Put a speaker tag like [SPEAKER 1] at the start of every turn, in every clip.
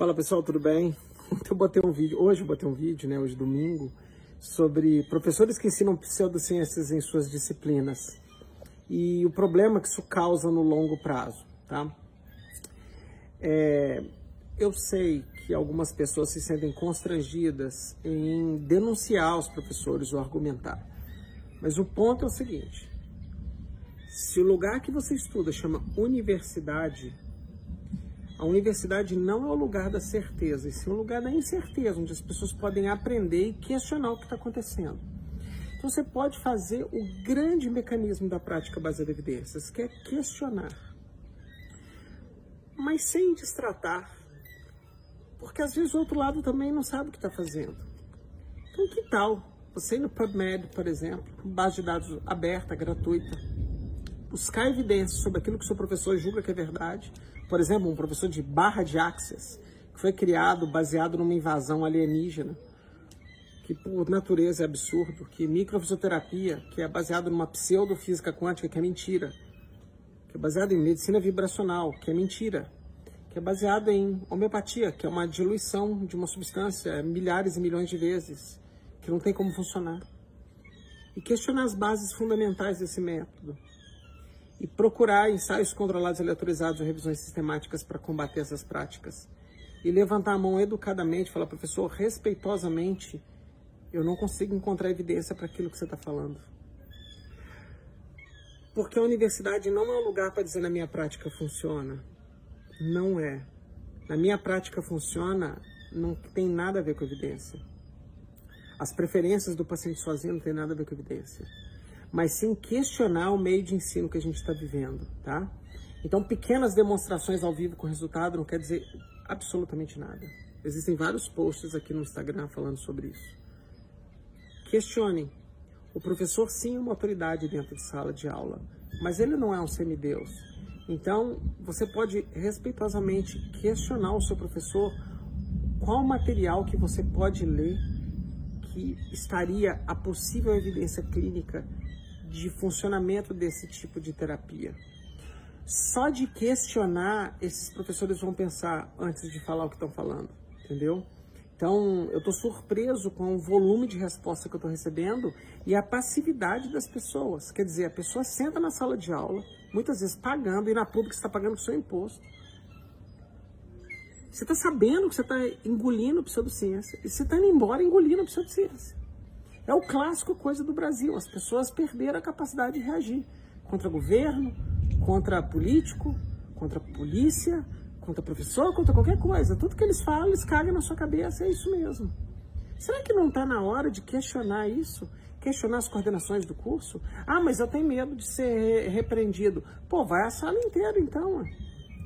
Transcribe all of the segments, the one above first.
[SPEAKER 1] Fala pessoal, tudo bem? Eu botei um vídeo, hoje eu botei um vídeo, né, hoje domingo, sobre professores que ensinam pseudociências em suas disciplinas e o problema que isso causa no longo prazo, tá? É, eu sei que algumas pessoas se sentem constrangidas em denunciar os professores ou argumentar, mas o ponto é o seguinte: se o lugar que você estuda chama universidade, a universidade não é o lugar da certeza, e sim o lugar da incerteza, onde as pessoas podem aprender e questionar o que está acontecendo. Então você pode fazer o grande mecanismo da prática baseada em evidências, que é questionar. Mas sem destratar. Porque às vezes o outro lado também não sabe o que está fazendo. Então que tal você ir no PubMed, por exemplo, base de dados aberta, gratuita, buscar evidências sobre aquilo que seu professor julga que é verdade, por exemplo, um professor de barra de Axis, que foi criado baseado numa invasão alienígena, que por natureza é absurdo, que microfisioterapia, que é baseado numa pseudofísica quântica, que é mentira, que é baseado em medicina vibracional, que é mentira, que é baseado em homeopatia, que é uma diluição de uma substância milhares e milhões de vezes, que não tem como funcionar. E questionar as bases fundamentais desse método e procurar ensaios controlados aleatorizados ou revisões sistemáticas para combater essas práticas. E levantar a mão educadamente, falar, professor, respeitosamente, eu não consigo encontrar evidência para aquilo que você está falando. Porque a universidade não é um lugar para dizer na minha prática funciona. Não é. Na minha prática funciona, não tem nada a ver com evidência. As preferências do paciente sozinho não tem nada a ver com evidência mas sim questionar o meio de ensino que a gente está vivendo, tá? Então, pequenas demonstrações ao vivo com resultado não quer dizer absolutamente nada. Existem vários posts aqui no Instagram falando sobre isso. Questionem. O professor sim é uma autoridade dentro de sala de aula, mas ele não é um semideus. Então, você pode respeitosamente questionar o seu professor qual material que você pode ler que estaria a possível evidência clínica de funcionamento desse tipo de terapia. Só de questionar, esses professores vão pensar antes de falar o que estão falando, entendeu? Então, eu estou surpreso com o volume de resposta que eu estou recebendo e a passividade das pessoas. Quer dizer, a pessoa senta na sala de aula, muitas vezes pagando, e na pública está pagando o seu imposto. Você está sabendo que você está engolindo pseudociência e você está indo embora engolindo pseudociência. É o clássico coisa do Brasil. As pessoas perderam a capacidade de reagir contra governo, contra político, contra polícia, contra professor, contra qualquer coisa. Tudo que eles falam, eles cagam na sua cabeça. É isso mesmo. Será que não está na hora de questionar isso? Questionar as coordenações do curso? Ah, mas eu tenho medo de ser repreendido. Pô, vai a sala inteira então.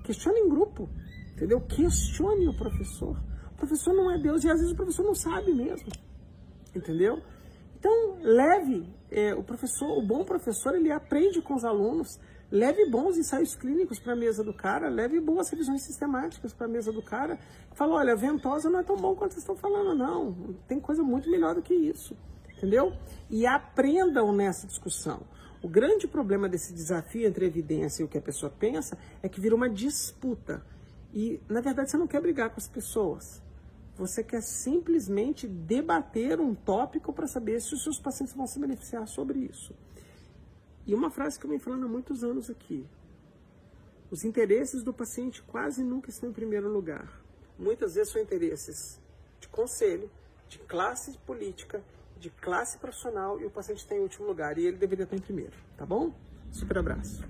[SPEAKER 1] Questione em grupo. Entendeu? Questione o professor. O professor não é Deus e às vezes o professor não sabe mesmo. Entendeu? Então, leve é, o professor, o bom professor, ele aprende com os alunos, leve bons ensaios clínicos para a mesa do cara, leve boas revisões sistemáticas para a mesa do cara. Fala, olha, ventosa não é tão bom quanto vocês estão falando, não. Tem coisa muito melhor do que isso, entendeu? E aprendam nessa discussão. O grande problema desse desafio entre a evidência e o que a pessoa pensa é que vira uma disputa. E, na verdade, você não quer brigar com as pessoas. Você quer simplesmente debater um tópico para saber se os seus pacientes vão se beneficiar sobre isso. E uma frase que eu venho falando há muitos anos aqui. Os interesses do paciente quase nunca estão em primeiro lugar. Muitas vezes são interesses de conselho, de classe política, de classe profissional e o paciente está em último lugar e ele deveria estar em primeiro, tá bom? Super abraço.